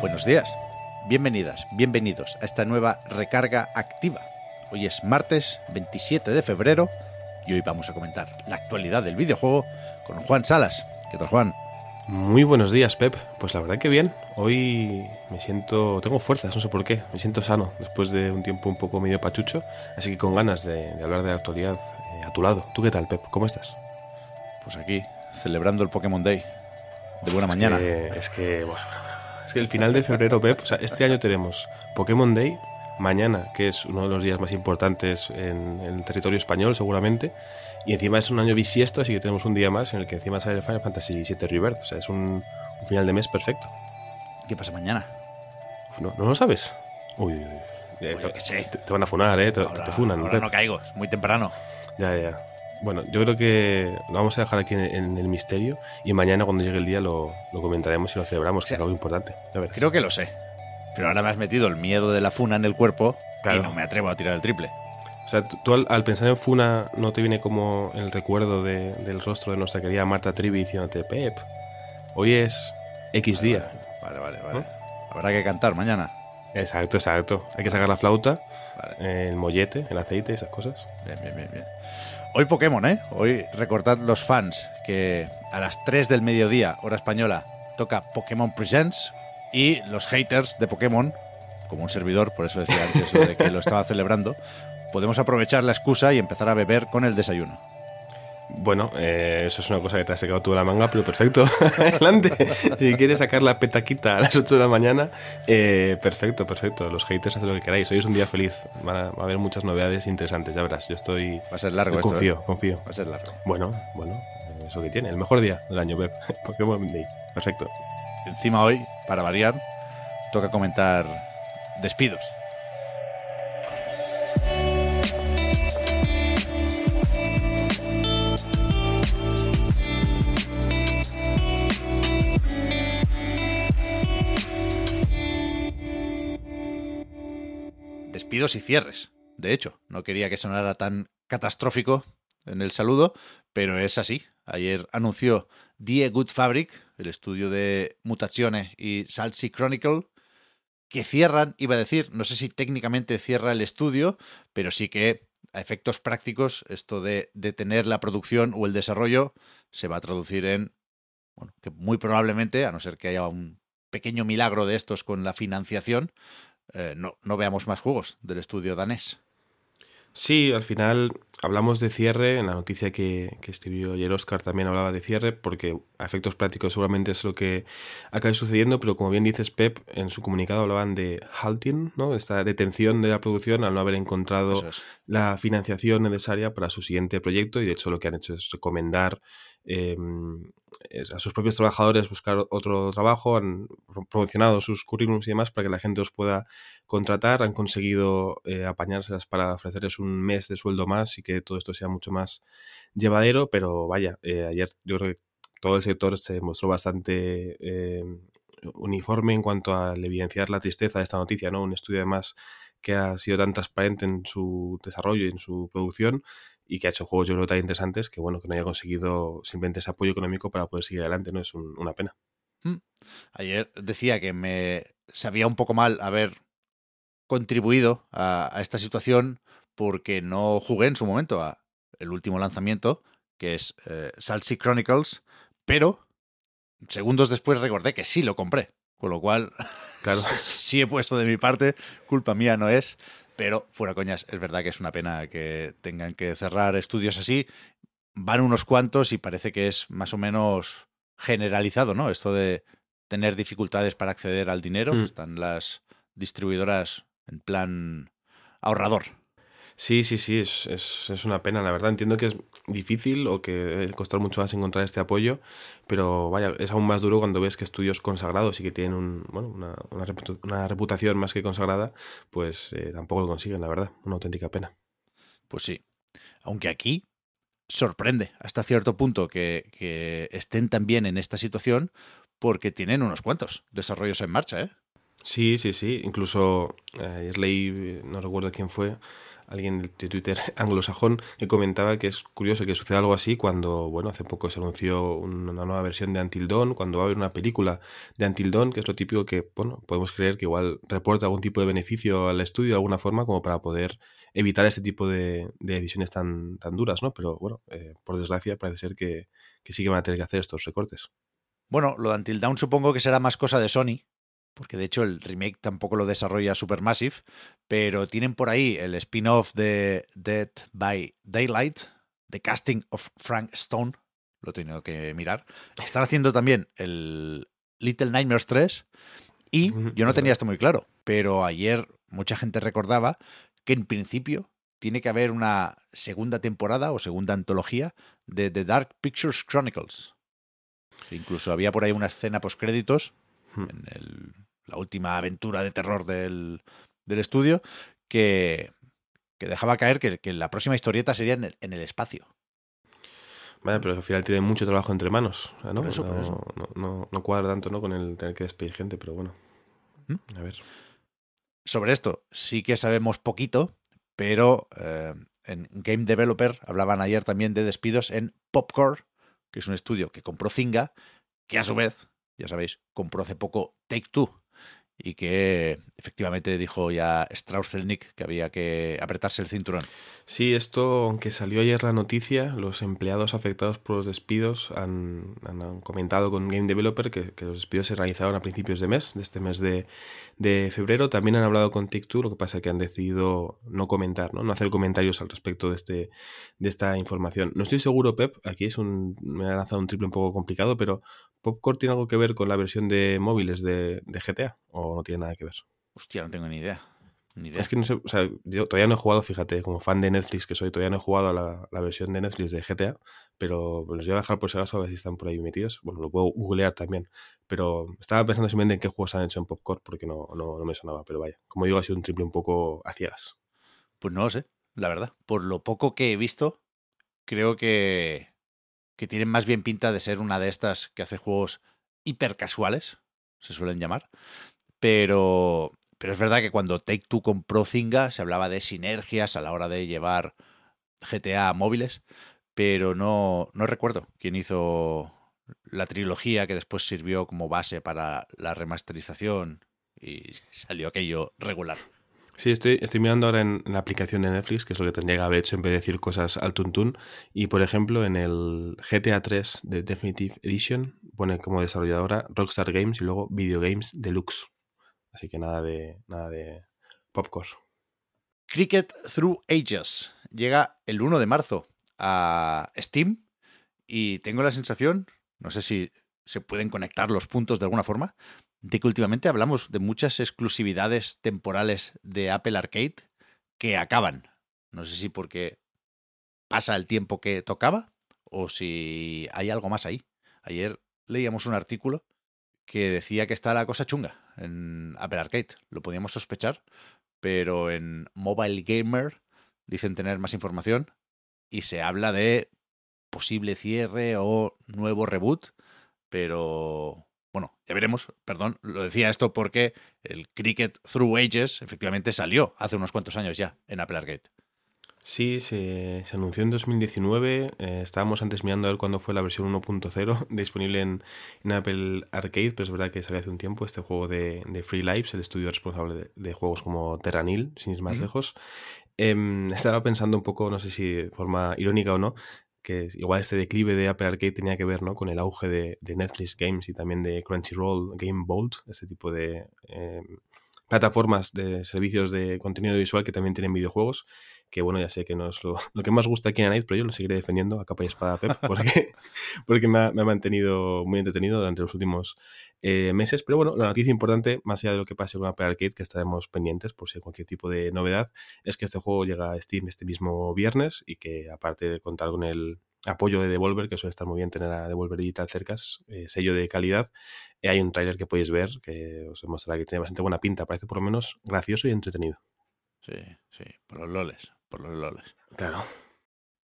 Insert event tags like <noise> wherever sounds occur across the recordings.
Buenos días, bienvenidas, bienvenidos a esta nueva recarga activa. Hoy es martes 27 de febrero y hoy vamos a comentar la actualidad del videojuego con Juan Salas. ¿Qué tal, Juan? Muy buenos días, Pep. Pues la verdad que bien. Hoy me siento. Tengo fuerzas, no sé por qué. Me siento sano después de un tiempo un poco medio pachucho. Así que con ganas de, de hablar de la actualidad eh, a tu lado. ¿Tú qué tal, Pep? ¿Cómo estás? Pues aquí, celebrando el Pokémon Day. De buena Es mañana. que- es que, bueno. Es que el final de febrero, Pep. O sea, este año tenemos Pokémon Day. Mañana, que es uno de los días más importantes en, en el territorio español, seguramente. Y encima es un año bisiesto, así que tenemos un día más en el que encima sale Final Fantasy VII Rebirth. O sea, es un, un final de mes perfecto. ¿Qué pasa mañana? ¿No, no lo sabes? Uy, uy, uy. Eh, Oye, te, que sé. te- te van a funar, ¿eh? Te, Ahora, te funan. ahora no caigo, es muy temprano. Ya, ya. Bueno, yo creo que lo vamos a dejar aquí en, en el misterio y mañana cuando llegue el día lo, lo comentaremos y lo celebramos, que sea, es algo importante. Ya verás. Creo que lo sé. Pero ahora me has metido el miedo de la funa en el cuerpo Claro. y no me atrevo a tirar el triple. O sea, tú, tú al, al pensar en Funa no te viene como el recuerdo de- del rostro de nuestra querida Marta Trivi diciéndote, Pep, hoy es X día. Vale, vale, vale. Habrá que cantar mañana. Exacto, exacto. Hay que sacar la flauta, Vale. el mollete, el aceite, esas cosas. Bien, bien, bien, bien. Hoy Pokémon, ¿eh? Hoy recordad los fans que a las 3 del mediodía, hora española, toca Pokémon Presents y los haters de Pokémon, como un servidor, por eso decía antes de que lo estaba celebrando, podemos aprovechar la excusa y empezar a beber con el desayuno. Bueno, eh, eso es una cosa que te has sacado tú de la manga, pero perfecto. <laughs> Adelante. Si quieres sacar la petaquita a las 8 de la mañana, eh, perfecto, perfecto. Los haters hacen lo que queráis. Hoy es un día feliz. Va a, va a haber muchas novedades interesantes, ya verás. Yo estoy. Va a ser largo esto, confío, ¿eh? confío. Va a ser largo. Bueno, bueno, eso que tiene. El mejor día del año, Pep. <laughs> Pokémon Day. Perfecto. Encima hoy, para variar, toca comentar despidos. Despidos y cierres. De hecho, no quería que sonara tan catastrófico en el saludo, pero es así. Ayer anunció Die Good Fabric, el estudio de Mutazione y Salsi Chronicle, que cierran, iba a decir, no sé si técnicamente cierra el estudio, pero sí que a efectos prácticos esto de detener la producción o el desarrollo se va a traducir en, bueno, que muy probablemente, a no ser que haya un pequeño milagro de estos con la financiación, eh, no, no veamos más juegos del estudio danés. Sí, al final hablamos de cierre. En la noticia que, que escribió ayer Oscar también hablaba de cierre, porque a efectos prácticos seguramente es lo que acabe sucediendo, pero como bien dices Pep, en su comunicado hablaban de halting, ¿no? Esta detención de la producción al no haber encontrado es. la financiación necesaria para su siguiente proyecto y de hecho lo que han hecho es recomendar es a sus propios trabajadores buscar otro trabajo, han pro- promocionado sus currículums y demás para que la gente os pueda contratar, han conseguido eh, apañárselas para ofrecerles un mes de sueldo más y que todo esto sea mucho más llevadero, pero vaya, eh, ayer yo creo que todo el sector se mostró bastante eh, uniforme en cuanto a evidenciar la tristeza de esta noticia, ¿no? Un estudio además que ha sido tan transparente en su desarrollo y en su producción y que ha hecho juegos yo creo tan interesantes que bueno que no haya conseguido simplemente ese apoyo económico para poder seguir adelante, ¿no? Es un- una pena. Ayer decía que me sabía un poco mal haber contribuido a, a esta situación porque no jugué en su momento a el último lanzamiento, que es eh, Chronicles, pero segundos después recordé que sí lo compré, con lo cual Claro. <laughs> sí he puesto de mi parte, culpa mía no es, pero fuera coñas, es verdad que es una pena que tengan que cerrar estudios así. Van unos cuantos y parece que es más o menos generalizado, ¿no? Esto de tener dificultades para acceder al dinero. Mm. Están las distribuidoras en plan ahorrador. Sí, sí, sí, es, es, una pena, la verdad. Entiendo que es difícil o que costar mucho más encontrar este apoyo, pero vaya, es aún más duro cuando ves que estudios consagrados y que tienen un, bueno, una, una, reputación más que consagrada, pues eh, tampoco lo consiguen, la verdad. Una auténtica pena. Pues sí. Aunque aquí sorprende hasta cierto punto que, que estén también en esta situación porque tienen unos cuantos desarrollos en marcha, ¿eh? Sí, sí, sí. Incluso eh, ayer leí, no recuerdo quién fue, alguien de Twitter <laughs> anglosajón que comentaba que es curioso que suceda algo así cuando, bueno, hace poco se anunció una nueva versión de Until Dawn, cuando va a haber una película de Until Dawn, que es lo típico que, bueno, podemos creer que igual reporta algún tipo de beneficio al estudio de alguna forma como para poder evitar este tipo de, decisiones tan, tan duras, ¿no? Pero bueno, eh, por desgracia parece ser que, que sí que van a tener que hacer estos recortes. Bueno, lo de Until Dawn supongo que será más cosa de Sony, porque de hecho el remake tampoco lo desarrolla Supermassive, pero tienen por ahí el spin-off de Dead by Daylight, The Casting of Frank Stone, lo he tenido que mirar. Están haciendo también el Little Nightmares 3 y yo no tenía esto muy claro, pero ayer mucha gente recordaba que en principio tiene que haber una segunda temporada o segunda antología de The Dark Pictures Chronicles. Incluso había por ahí una escena post créditos hmm. en el la última aventura de terror del, estudio, que, dejaba caer que, la próxima historieta sería en el, espacio. Vaya, pero al final tiene mucho trabajo entre manos. ¿no? No, cuadra tanto ¿no? con el tener que despedir gente, pero bueno. ¿Mm? A ver. Sobre esto sí que sabemos poquito, pero eh, en Game Developer hablaban ayer también de despidos en Popcore, que es un estudio que compró Zynga, que a su vez, ya sabéis, compró hace poco Take Two, y que efectivamente dijo ya strauss que había que apretarse el cinturón. Sí, esto, aunque salió ayer la noticia, los empleados afectados por los despidos han, comentado con Game Developer que, los despidos se realizaron a principios de mes, de este mes de, febrero. También han hablado con TikTok, lo que pasa es que han decidido no comentar, ¿no? no hacer comentarios al respecto de, este, de esta información. No estoy seguro, Pep, aquí es un, me ha lanzado un triple un poco complicado, pero ¿Popcorn tiene algo que ver con la versión de móviles de, GTA o no tiene nada que ver? Hostia, no tengo ni idea. Es que no sé, o sea, yo todavía no he jugado, fíjate, como fan de Netflix que soy, todavía no he jugado a la, versión de Netflix de GTA, pero los voy a dejar por si acaso a ver si están por ahí metidos. Bueno, lo puedo googlear también, pero estaba pensando simplemente en qué juegos han hecho en Popcorn porque no, no, me sonaba, pero vaya, como digo, ha sido un triple un poco a ciegas. Pues no lo sé, la verdad. Por lo poco que he visto, creo que que tienen más bien pinta de ser una de estas que hace juegos hipercasuales, se suelen llamar. Pero, pero es verdad que cuando Take Two compró Zynga se hablaba de sinergias a la hora de llevar GTA a móviles, pero no, no recuerdo quién hizo la trilogía que después sirvió como base para la remasterización y <laughs> salió aquello regular. Sí, estoy, estoy mirando ahora en, la aplicación de Netflix, que es lo que tendría que haber hecho en vez de decir cosas al tuntún. Y por ejemplo, en el GTA 3 de Definitive Edition pone como desarrolladora Rockstar Games y luego Video Games Deluxe. Así que nada de, nada de popcorn. Cricket Through Ages llega el 1 de marzo a Steam y tengo la sensación, no sé si se pueden conectar los puntos de alguna forma, de que últimamente hablamos de muchas exclusividades temporales de Apple Arcade que acaban. No sé si porque pasa el tiempo que tocaba o si hay algo más ahí. Ayer leíamos un artículo que decía que está la cosa chunga en Apple Arcade. Lo podíamos sospechar, pero en Mobile Gamer dicen tener más información y se habla de posible cierre o nuevo reboot, pero bueno, ya veremos, perdón, lo decía esto porque el Cricket Through Ages efectivamente salió hace unos cuantos años ya en Apple Arcade. Sí, se, anunció en 2019. Eh, estábamos antes mirando a ver cuándo fue la versión 1.0 <laughs> disponible en, Apple Arcade, pero es verdad que salió hace un tiempo este juego de, Free Lives, el estudio responsable de, juegos como Terranil, sin ir más lejos. Em, estaba pensando un poco, no sé si de forma irónica o no, que igual este declive de Apple Arcade tenía que ver ¿no? con el auge de, Netflix Games y también de Crunchyroll Game Vault, este tipo de em, plataformas de servicios de contenido visual que también tienen videojuegos. que bueno, ya sé que no es lo, <laughs> que más gusta aquí en Night, pero yo lo seguiré defendiendo a capa y espada Pep, <laughs> porque, porque me, ha, mantenido muy entretenido durante los últimos eh, meses. Pero bueno, la noticia importante, más allá de lo que pase con Apple Arcade, que estaremos pendientes por si hay cualquier tipo de novedad, es que este juego llega a Steam este mismo viernes y que aparte de contar con el apoyo de Devolver, que suele estar muy bien tener a Devolver Digital cerca, eh, sello de calidad. Eh, hay un tráiler que podéis ver que os mostrará que tiene bastante buena pinta, parece por lo menos gracioso y entretenido. Sí, sí, por los loles, por los loles. Claro.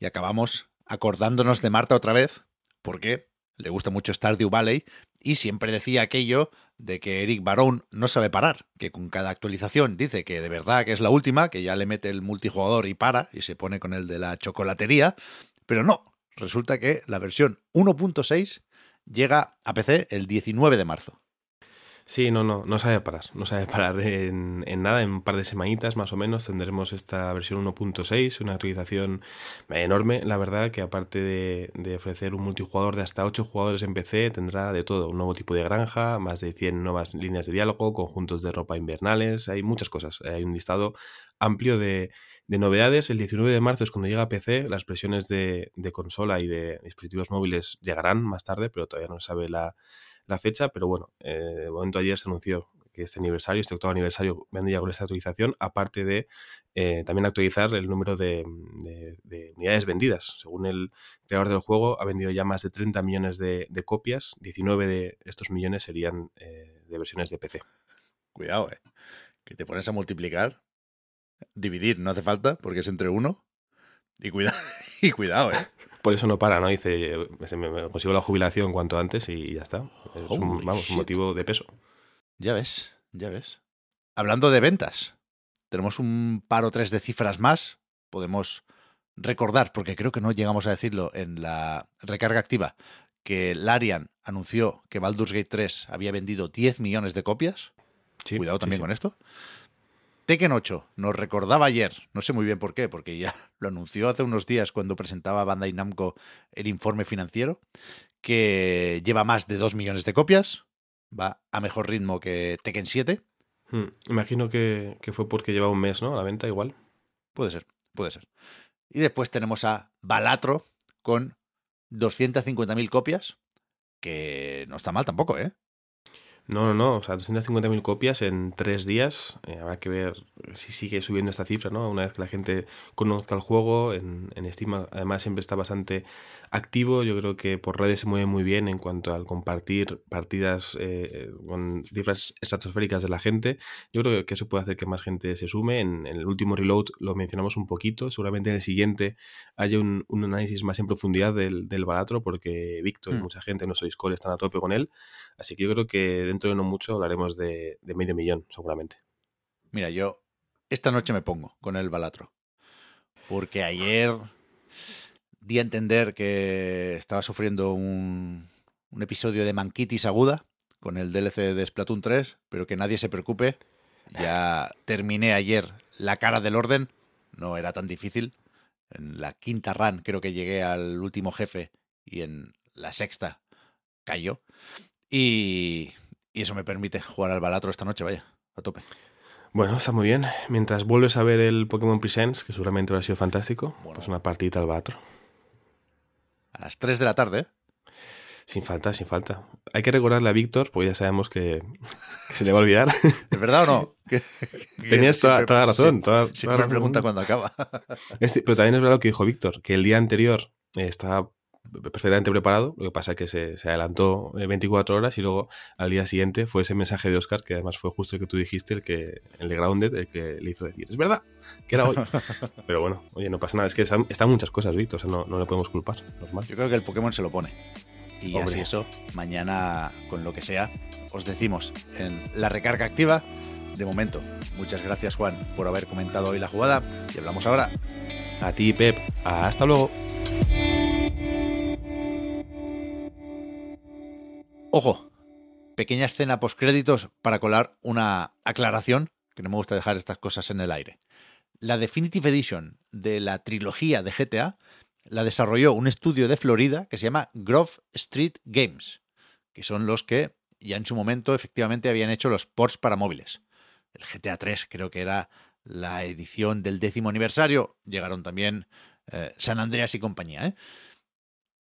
Y acabamos acordándonos de Marta otra vez, porque le gusta mucho Stardew Valley y siempre decía aquello de que Eric Barón no sabe parar, que con cada actualización dice que de verdad que es la última, que ya le mete el multijugador y para y se pone con el de la chocolatería, pero no, resulta que la versión 1.6 llega a PC el 19 de marzo. Sí, no, no, no sabe parar, no sabe parar en, nada, en un par de semanitas más o menos tendremos esta versión 1.6, una actualización enorme, la verdad, que aparte de, ofrecer un multijugador de hasta 8 jugadores en PC, tendrá de todo, un nuevo tipo de granja, más de 100 nuevas líneas de diálogo, conjuntos de ropa invernales, hay muchas cosas, hay un listado amplio de, de novedades, el 19 de marzo es cuando llega a PC, las versiones de, consola y de dispositivos móviles llegarán más tarde, pero todavía no se sabe la, fecha, pero bueno, eh, de momento ayer se anunció que este aniversario, este octavo aniversario, vendría con esta actualización, aparte de eh, también actualizar el número de, unidades vendidas. Según el creador del juego, ha vendido ya más de 30 millones de, copias, 19 de estos millones serían eh, de versiones de PC. Cuidado, eh. Que te pones a multiplicar Dividir no hace falta porque es entre uno. Y, cuida <laughs> y cuidado, ¿eh? Por eso no para, ¿no? Dice, me, consigo la jubilación cuanto antes y ya está. Es un, vamos, un motivo de peso. Ya ves, ya ves. Hablando de ventas, tenemos un par o tres de cifras más. Podemos recordar, porque creo que no llegamos a decirlo en la recarga activa, que Larian anunció que Baldur's Gate 3 había vendido 10 millones de copias. Cuidado también con esto. Tekken 8 nos recordaba ayer, no sé muy bien por qué, porque ya <laughs> lo anunció hace unos días cuando presentaba Bandai Namco el informe financiero, que lleva más de 2 millones de copias, va a mejor ritmo que Tekken 7. Hmm, imagino que, que, fue porque lleva un mes, ¿no? A la venta igual. Puede ser, puede ser. Y después tenemos a Balatro con 250.000 copias, que no está mal tampoco, ¿eh? No, no, no, o sea, 250.000 copias en tres días. Eh, habrá que ver si sigue subiendo esta cifra, ¿no? Una vez que la gente conozca el juego, en, en Steam además siempre está bastante activo. Yo creo que por redes se mueve muy bien en cuanto al compartir partidas eh, con cifras estratosféricas de la gente. Yo creo que eso puede hacer que más gente se sume. En, el último reload lo mencionamos un poquito. Seguramente en el siguiente haya un, análisis más en profundidad del, del balatro, porque Víctor y hmm. mucha gente en nuestro Discord están a tope con él. Así que yo creo que dentro de no mucho hablaremos de, de medio millón, seguramente. Mira, yo esta noche me pongo con el balatro. Porque ayer di a entender que estaba sufriendo un, un episodio de manquitis aguda con el DLC de Splatoon 3, pero que nadie se preocupe. Ya terminé ayer la cara del orden, no era tan difícil. En la quinta run creo que llegué al último jefe y en la sexta cayó. Y, y eso me permite jugar al balatro esta noche, vaya, a tope. Bueno, está muy bien. Mientras vuelves a ver el Pokémon Presents, que seguramente habrá sido fantástico, pues una partida al balatro. A las 3 de la tarde. Sin falta, sin falta. Hay que recordarle a Víctor, porque ya sabemos que, se le va a olvidar. <laughs> ¿Es verdad o no? Tenías toda, la razón. Toda, siempre pregunta cuando acaba. Este, pero también es verdad lo que dijo Víctor, que el día anterior estaba perfectamente preparado. Lo que pasa es que se, se, adelantó 24 eh, horas y luego al día siguiente fue ese mensaje de Oscar, que además fue justo el que tú dijiste, el que el de Grounded, el que le hizo decir, es verdad, que era hoy. <laughs> Pero bueno, oye, no pasa nada, es que están, muchas cosas, Víctor, o sea, no, no le podemos culpar, normal. Yo creo que el Pokémon se lo pone. Y así eso, mañana, con lo que sea, os decimos en la recarga activa. De momento, muchas gracias Juan por haber comentado hoy la jugada y hablamos ahora. A ti, Pep. Hasta luego. Ojo, pequeña escena postcréditos para colar una aclaración, que no me gusta dejar estas cosas en el aire. La Definitive Edition de la trilogía de GTA la desarrolló un estudio de Florida que se llama Grove Street Games, que son los que ya en su momento efectivamente habían hecho los ports para móviles. El GTA 3 creo que era la edición del décimo aniversario, llegaron también eh, San Andreas y compañía. ¿eh?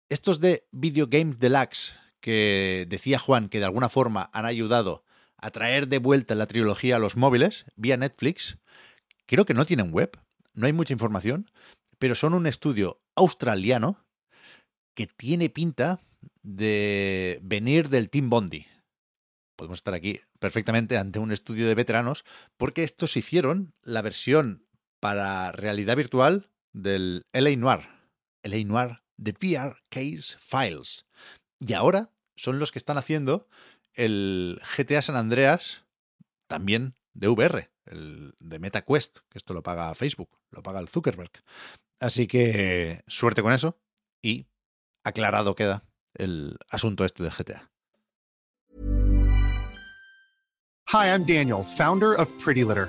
Estos de Video Game Deluxe, que decía Juan que de alguna forma han ayudado a traer de vuelta la trilogía a los móviles vía Netflix, creo que no tienen web, no hay mucha información, pero son un estudio australiano que tiene pinta de venir del Team Bondi. Podemos estar aquí perfectamente ante un estudio de veteranos porque estos hicieron la versión para realidad virtual del LA Noir, LA Noir de VR Case Files. Y ahora son los que están haciendo el GTA San Andreas también de VR, el de MetaQuest, que esto lo paga Facebook, lo paga el Zuckerberg. Así que suerte con eso y aclarado queda el asunto este del GTA. Hi, I'm Daniel, founder of Pretty Litter.